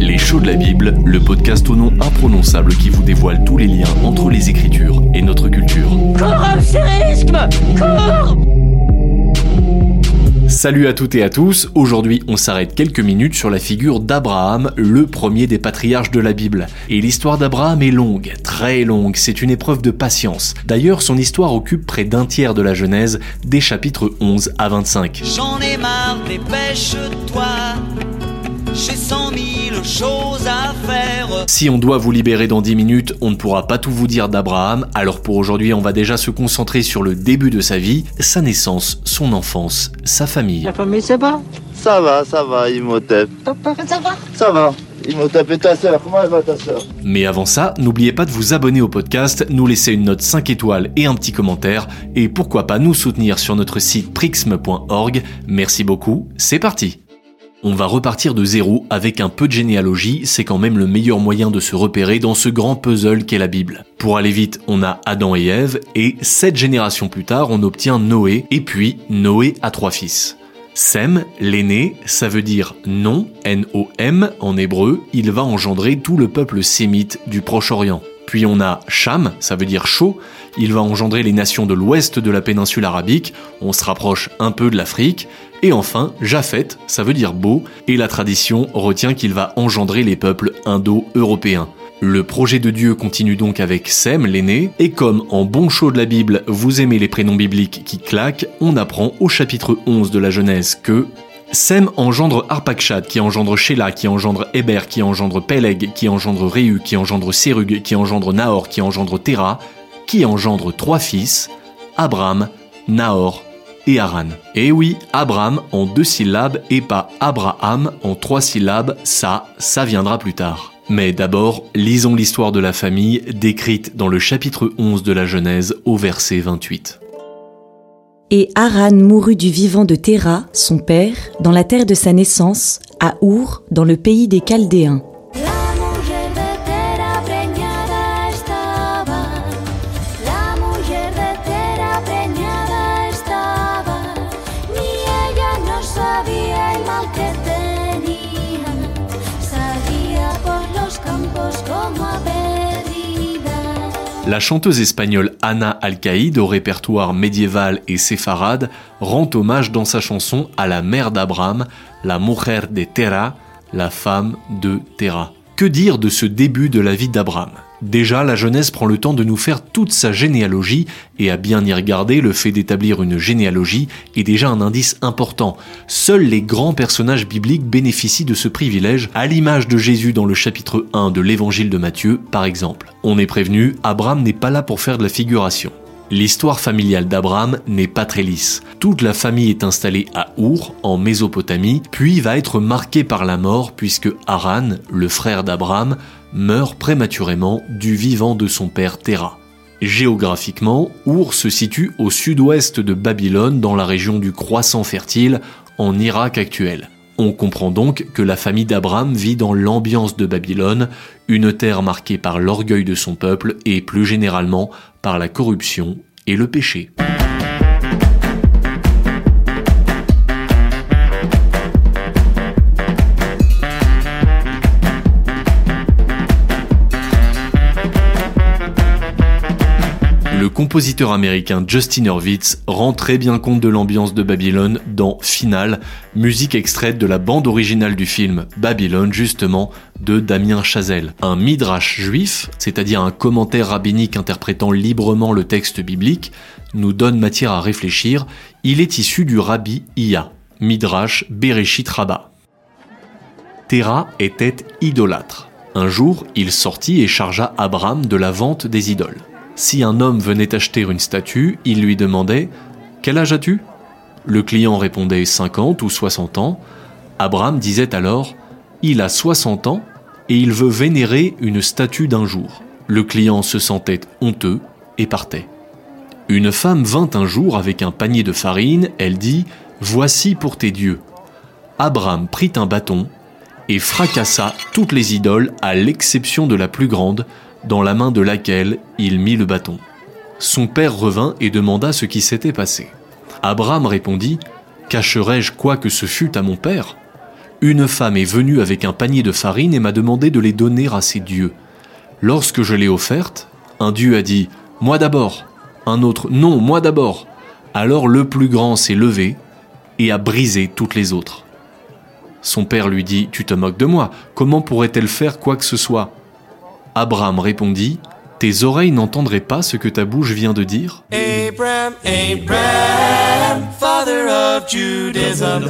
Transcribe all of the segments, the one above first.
Les shows de la Bible, le podcast au nom imprononçable qui vous dévoile tous les liens entre les Écritures et notre culture. Salut à toutes et à tous, aujourd'hui on s'arrête quelques minutes sur la figure d'Abraham, le premier des patriarches de la Bible. Et l'histoire d'Abraham est longue, très longue, c'est une épreuve de patience. D'ailleurs son histoire occupe près d'un tiers de la Genèse, des chapitres 11 à 25. J'en ai marre, dépêche-toi. J'ai cent mille choses à faire. Si on doit vous libérer dans 10 minutes, on ne pourra pas tout vous dire d'Abraham, alors pour aujourd'hui on va déjà se concentrer sur le début de sa vie, sa naissance, son enfance, sa famille. La famille, c'est pas Ça va, ça va, Imhotep. Ça va? Ça va. Imhotep et ta sœur, comment elle va ta sœur? Mais avant ça, n'oubliez pas de vous abonner au podcast, nous laisser une note 5 étoiles et un petit commentaire, et pourquoi pas nous soutenir sur notre site prixme.org. Merci beaucoup, c'est parti on va repartir de zéro avec un peu de généalogie, c'est quand même le meilleur moyen de se repérer dans ce grand puzzle qu'est la Bible. Pour aller vite, on a Adam et Ève, et sept générations plus tard, on obtient Noé, et puis Noé a trois fils. Sem, l'aîné, ça veut dire non, N-O-M en hébreu, il va engendrer tout le peuple sémite du Proche-Orient. Puis on a Cham, ça veut dire chaud, il va engendrer les nations de l'ouest de la péninsule arabique, on se rapproche un peu de l'Afrique, et enfin Japhet, ça veut dire beau, et la tradition retient qu'il va engendrer les peuples indo-européens. Le projet de Dieu continue donc avec Sem, l'aîné, et comme en bon show de la Bible, vous aimez les prénoms bibliques qui claquent, on apprend au chapitre 11 de la Genèse que Sem engendre Arpakshad, qui engendre Sheila, qui engendre Héber, qui engendre Peleg, qui engendre Réu, qui engendre Sérug, qui engendre Nahor, qui engendre Terah, qui engendre trois fils, Abraham, Nahor et Haran. Et oui, Abraham en deux syllabes et pas Abraham en trois syllabes, ça, ça viendra plus tard. Mais d'abord, lisons l'histoire de la famille décrite dans le chapitre 11 de la Genèse au verset 28. Et Haran mourut du vivant de Terah, son père, dans la terre de sa naissance, à Our, dans le pays des Chaldéens. La chanteuse espagnole Anna Alcaïde, au répertoire médiéval et séfarade, rend hommage dans sa chanson à la mère d'Abraham, la mujer de Terah, la femme de Terah. Que dire de ce début de la vie d'Abraham? Déjà, la Genèse prend le temps de nous faire toute sa généalogie, et à bien y regarder, le fait d'établir une généalogie est déjà un indice important. Seuls les grands personnages bibliques bénéficient de ce privilège, à l'image de Jésus dans le chapitre 1 de l'évangile de Matthieu, par exemple. On est prévenu, Abraham n'est pas là pour faire de la figuration. L'histoire familiale d'Abraham n'est pas très lisse. Toute la famille est installée à Our, en Mésopotamie, puis va être marquée par la mort puisque Haran, le frère d'Abraham, meurt prématurément du vivant de son père Terah. Géographiquement, Our se situe au sud-ouest de Babylone dans la région du croissant fertile, en Irak actuel. On comprend donc que la famille d'Abraham vit dans l'ambiance de Babylone, une terre marquée par l'orgueil de son peuple et plus généralement par la corruption et le péché. Compositeur américain Justin Hurwitz rend très bien compte de l'ambiance de Babylone dans Final, musique extraite de la bande originale du film Babylone justement de Damien Chazelle. Un midrash juif, c'est-à-dire un commentaire rabbinique interprétant librement le texte biblique, nous donne matière à réfléchir. Il est issu du rabbi Iya, midrash Bereshit Rabbah. Terah était idolâtre. Un jour, il sortit et chargea Abraham de la vente des idoles. Si un homme venait acheter une statue, il lui demandait Quel âge as-tu? Le client répondait 50 ou 60 ans. Abraham disait alors Il a 60 ans et il veut vénérer une statue d'un jour. Le client se sentait honteux et partait. Une femme vint un jour avec un panier de farine, elle dit Voici pour tes dieux. Abraham prit un bâton et fracassa toutes les idoles à l'exception de la plus grande, dans la main de laquelle il mit le bâton. Son père revint et demanda ce qui s'était passé. Abraham répondit Cacherai-je quoi que ce fût à mon père? Une femme est venue avec un panier de farine et m'a demandé de les donner à ses dieux. Lorsque je l'ai offerte, un dieu a dit ⁇ Moi d'abord !⁇ Un autre ⁇ Non, moi d'abord !⁇ Alors le plus grand s'est levé et a brisé toutes les autres. Son père lui dit ⁇ Tu te moques de moi, comment pourrait-elle faire quoi que ce soit ?⁇ Abraham répondit ⁇ Tes oreilles n'entendraient pas ce que ta bouche vient de dire? Father of Judaism.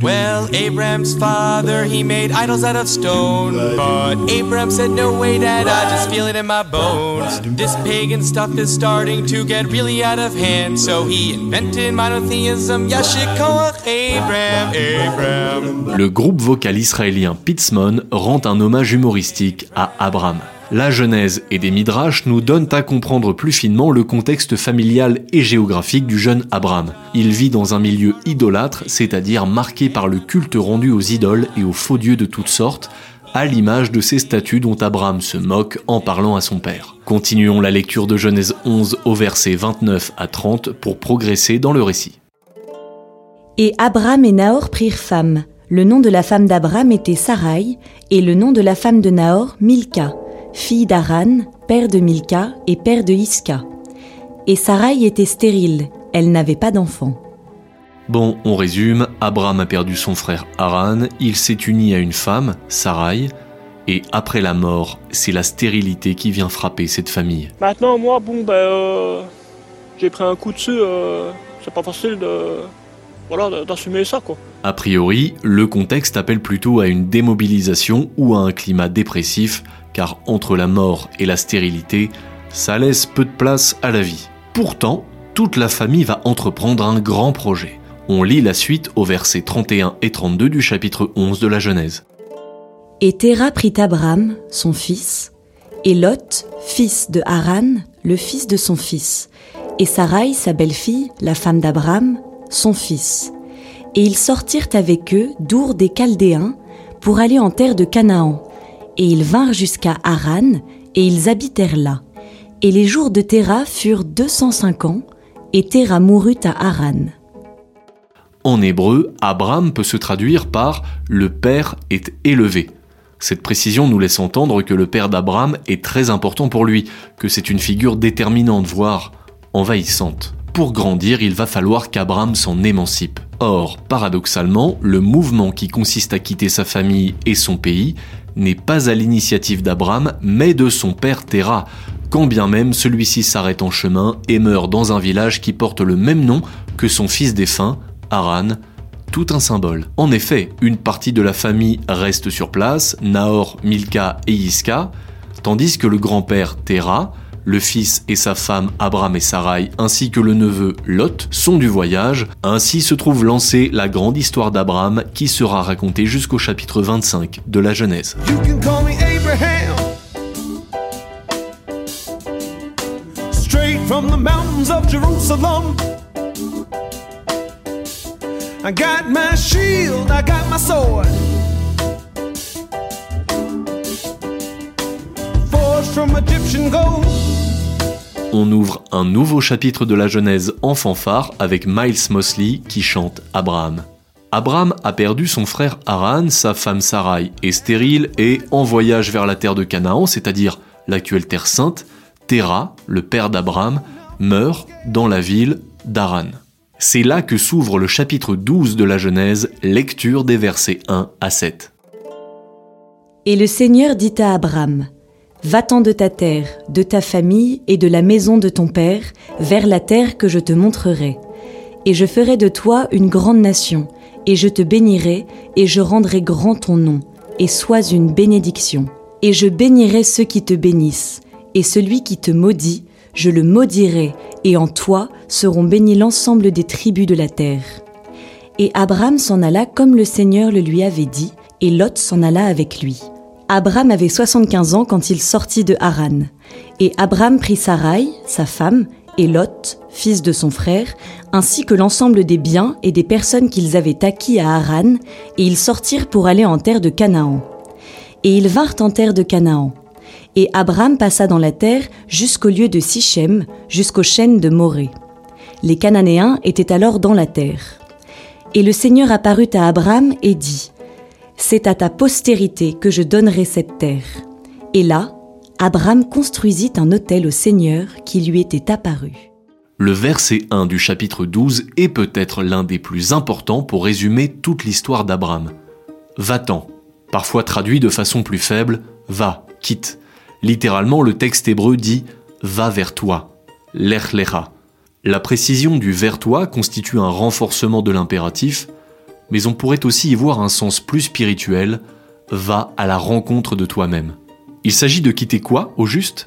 Well, Abram's father, he made idols out of stone. But Abram said, No way, Dad, I just feel it in my bones. This pagan stuff is starting to get really out of hand. So he invented monotheism. Yashikoach, Abram, Abram. Le groupe vocal israélien Pitzmon rend un hommage humoristique à Abraham. La Genèse et des Midrash nous donnent à comprendre plus finement le contexte familial et géographique du jeune Abraham. Il vit dans un milieu idolâtre, c'est-à-dire marqué par le culte rendu aux idoles et aux faux dieux de toutes sortes, à l'image de ces statues dont Abraham se moque en parlant à son père. Continuons la lecture de Genèse 11 au verset 29 à 30 pour progresser dans le récit. Et Abraham et Nahor prirent femme. Le nom de la femme d'Abraham était Sarai, et le nom de la femme de Nahor, Milka, fille d'Aran, père de Milka et père de Iska. Et Sarai était stérile, elle n'avait pas d'enfant. Bon, on résume, Abraham a perdu son frère Haran, il s'est uni à une femme, Sarai, et après la mort, c'est la stérilité qui vient frapper cette famille. Maintenant, moi, bon, ben, euh, j'ai pris un coup dessus. euh, c'est pas facile de, voilà, d'assumer ça, quoi. A priori, le contexte appelle plutôt à une démobilisation ou à un climat dépressif, car entre la mort et la stérilité, ça laisse peu de place à la vie. Pourtant, toute la famille va entreprendre un grand projet. On lit la suite au versets 31 et 32 du chapitre 11 de la Genèse. Et Terah prit Abraham, son fils, et Lot, fils de Haran, le fils de son fils, et Sarai, sa belle-fille, la femme d'Abraham, son fils. Et ils sortirent avec eux d'Our des Chaldéens pour aller en terre de Canaan. Et ils vinrent jusqu'à Haran, et ils habitèrent là. Et les jours de Terah furent 205 ans, et Terah mourut à Haran. En hébreu, Abraham peut se traduire par le père est élevé. Cette précision nous laisse entendre que le père d'Abraham est très important pour lui, que c'est une figure déterminante, voire envahissante. Pour grandir, il va falloir qu'Abraham s'en émancipe. Or, paradoxalement, le mouvement qui consiste à quitter sa famille et son pays n'est pas à l'initiative d'Abraham, mais de son père Terah, quand bien même celui-ci s'arrête en chemin et meurt dans un village qui porte le même nom que son fils défunt, Haran, tout un symbole. En effet, une partie de la famille reste sur place, Nahor, Milka et Iska, tandis que le grand-père Terah, le fils et sa femme Abraham et Sarai, ainsi que le neveu Lot sont du voyage. Ainsi se trouve lancée la grande histoire d'Abraham qui sera racontée jusqu'au chapitre 25 de la Genèse. I got my shield, I got my sword. On ouvre un nouveau chapitre de la Genèse en fanfare avec Miles Mosley qui chante Abraham. Abraham a perdu son frère Haran, sa femme Sarai est stérile et en voyage vers la terre de Canaan, c'est-à-dire l'actuelle terre sainte, Terah, le père d'Abraham, meurt dans la ville d'Haran. C'est là que s'ouvre le chapitre 12 de la Genèse, lecture des versets 1 à 7. Et le Seigneur dit à Abraham, Va-t'en de ta terre, de ta famille et de la maison de ton père, vers la terre que je te montrerai. Et je ferai de toi une grande nation, et je te bénirai, et je rendrai grand ton nom, et sois une bénédiction. Et je bénirai ceux qui te bénissent, et celui qui te maudit, je le maudirai, et en toi seront bénis l'ensemble des tribus de la terre. Et Abraham s'en alla comme le Seigneur le lui avait dit, et Lot s'en alla avec lui. Abraham avait 75 ans quand il sortit de Haran. Et Abraham prit Sarai, sa femme, et Lot, fils de son frère, ainsi que l'ensemble des biens et des personnes qu'ils avaient acquis à Haran, et ils sortirent pour aller en terre de Canaan. Et ils vinrent en terre de Canaan. Et Abraham passa dans la terre jusqu'au lieu de Sichem, jusqu'aux chênes de Morée. Les Cananéens étaient alors dans la terre. Et le Seigneur apparut à Abraham et dit, C'est à ta postérité que je donnerai cette terre. Et là, Abraham construisit un autel au Seigneur qui lui était apparu. Le verset 1 du chapitre 12 est peut-être l'un des plus importants pour résumer toute l'histoire d'Abraham. Va-t'en, parfois traduit de façon plus faible, va, quitte. Littéralement, le texte hébreu dit va vers toi, l'echlecha. La précision du vers toi constitue un renforcement de l'impératif, mais on pourrait aussi y voir un sens plus spirituel, va à la rencontre de toi-même. Il s'agit de quitter quoi, au juste?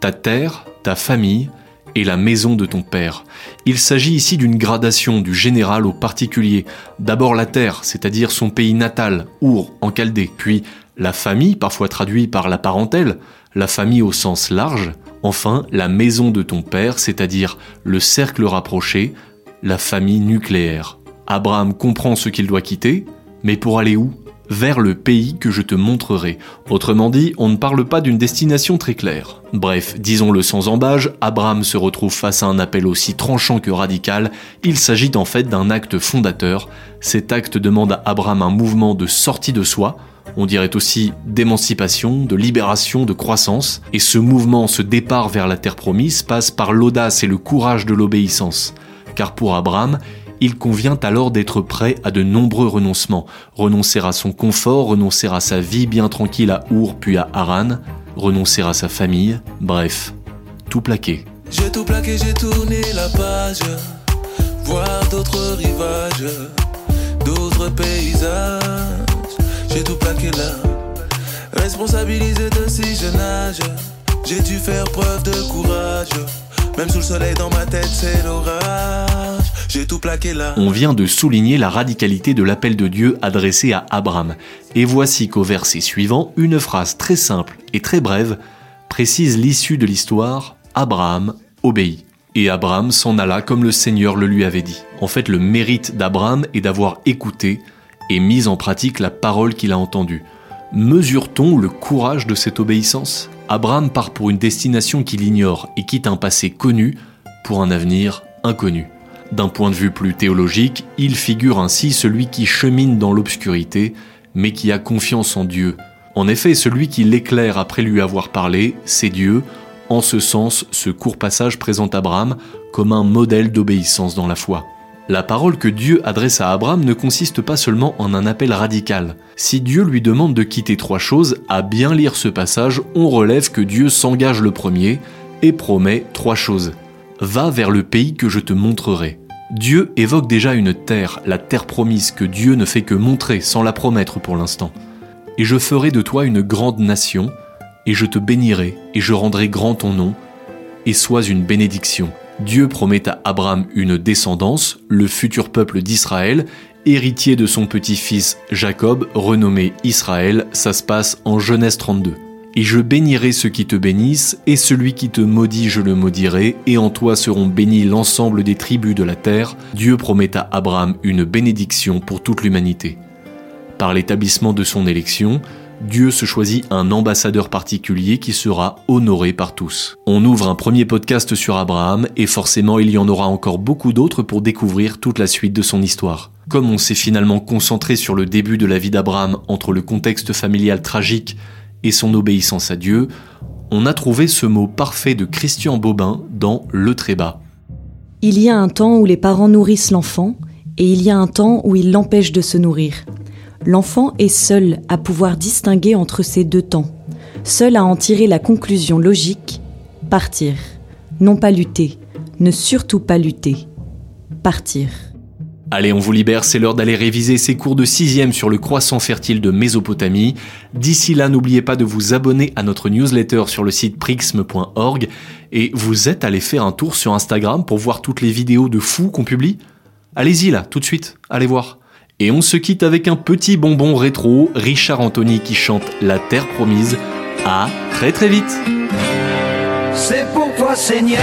Ta terre, ta famille et la maison de ton père. Il s'agit ici d'une gradation du général au particulier. D'abord la terre, c'est-à-dire son pays natal, Our, en Chaldée, puis la famille, parfois traduite par la parentèle, la famille au sens large, enfin la maison de ton père, c'est-à-dire le cercle rapproché, la famille nucléaire. Abraham comprend ce qu'il doit quitter, mais pour aller où? Vers le pays que je te montrerai. Autrement dit, on ne parle pas d'une destination très claire. Bref, disons-le sans embâge, Abraham se retrouve face à un appel aussi tranchant que radical, il s'agit en fait d'un acte fondateur. Cet acte demande à Abraham un mouvement de sortie de soi, on dirait aussi d'émancipation, de libération, de croissance, et ce mouvement, ce départ vers la terre promise passe par l'audace et le courage de l'obéissance. Car pour Abraham, il convient alors d'être prêt à de nombreux renoncements, renoncer à son confort, renoncer à sa vie bien tranquille à Our puis à Haran, renoncer à sa famille, bref, tout plaquer. J'ai tout plaqué, j'ai tourné la page, voir d'autres rivages, d'autres paysages. J'ai tout plaqué là, responsabilisé de si jeune âge. J'ai dû faire preuve de courage, même sous le soleil dans ma tête c'est l'orage. On vient de souligner la radicalité de l'appel de Dieu adressé à Abraham. Et voici qu'au verset suivant, une phrase très simple et très brève précise l'issue de l'histoire Abraham obéit. Et Abraham s'en alla comme le Seigneur le lui avait dit. En fait, le mérite d'Abraham est d'avoir écouté et mis en pratique la parole qu'il a entendue. Mesure-t-on le courage de cette obéissance? Abraham part pour une destination qu'il ignore et quitte un passé connu pour un avenir inconnu. D'un point de vue plus théologique, il figure ainsi celui qui chemine dans l'obscurité, mais qui a confiance en Dieu. En effet, celui qui l'éclaire après lui avoir parlé, c'est Dieu. En ce sens, ce court passage présente Abraham comme un modèle d'obéissance dans la foi. La parole que Dieu adresse à Abraham ne consiste pas seulement en un appel radical. Si Dieu lui demande de quitter trois choses, à bien lire ce passage, on relève que Dieu s'engage le premier et promet trois choses. Va vers le pays que je te montrerai. Dieu évoque déjà une terre, la terre promise que Dieu ne fait que montrer sans la promettre pour l'instant. Et je ferai de toi une grande nation, et je te bénirai, et je rendrai grand ton nom, et sois une bénédiction. Dieu promet à Abraham une descendance, le futur peuple d'Israël, héritier de son petit-fils Jacob, renommé Israël, ça se passe en Genèse 32. Et je bénirai ceux qui te bénissent, et celui qui te maudit, je le maudirai, et en toi seront bénis l'ensemble des tribus de la terre. Dieu promet à Abraham une bénédiction pour toute l'humanité. Par l'établissement de son élection, Dieu se choisit un ambassadeur particulier qui sera honoré par tous. On ouvre un premier podcast sur Abraham et forcément il y en aura encore beaucoup d'autres pour découvrir toute la suite de son histoire. Comme on s'est finalement concentré sur le début de la vie d'Abraham entre le contexte familial tragique son obéissance à Dieu, on a trouvé ce mot parfait de Christian Bobin dans Le Trébat. Il y a un temps où les parents nourrissent l'enfant et il y a un temps où ils l'empêchent de se nourrir. L'enfant est seul à pouvoir distinguer entre ces deux temps, seul à en tirer la conclusion logique, partir, non pas lutter, ne surtout pas lutter, partir. Allez, on vous libère, c'est l'heure d'aller réviser ces cours de sixième sur le croissant fertile de Mésopotamie. D'ici là, n'oubliez pas de vous abonner à notre newsletter sur le site prixme.org et vous êtes allé faire un tour sur Instagram pour voir toutes les vidéos de fous qu'on publie? Allez-y là, tout de suite, allez voir. Et on se quitte avec un petit bonbon rétro, Richard Anthony qui chante La Terre Promise. À très très vite C'est pour toi, Seigneur,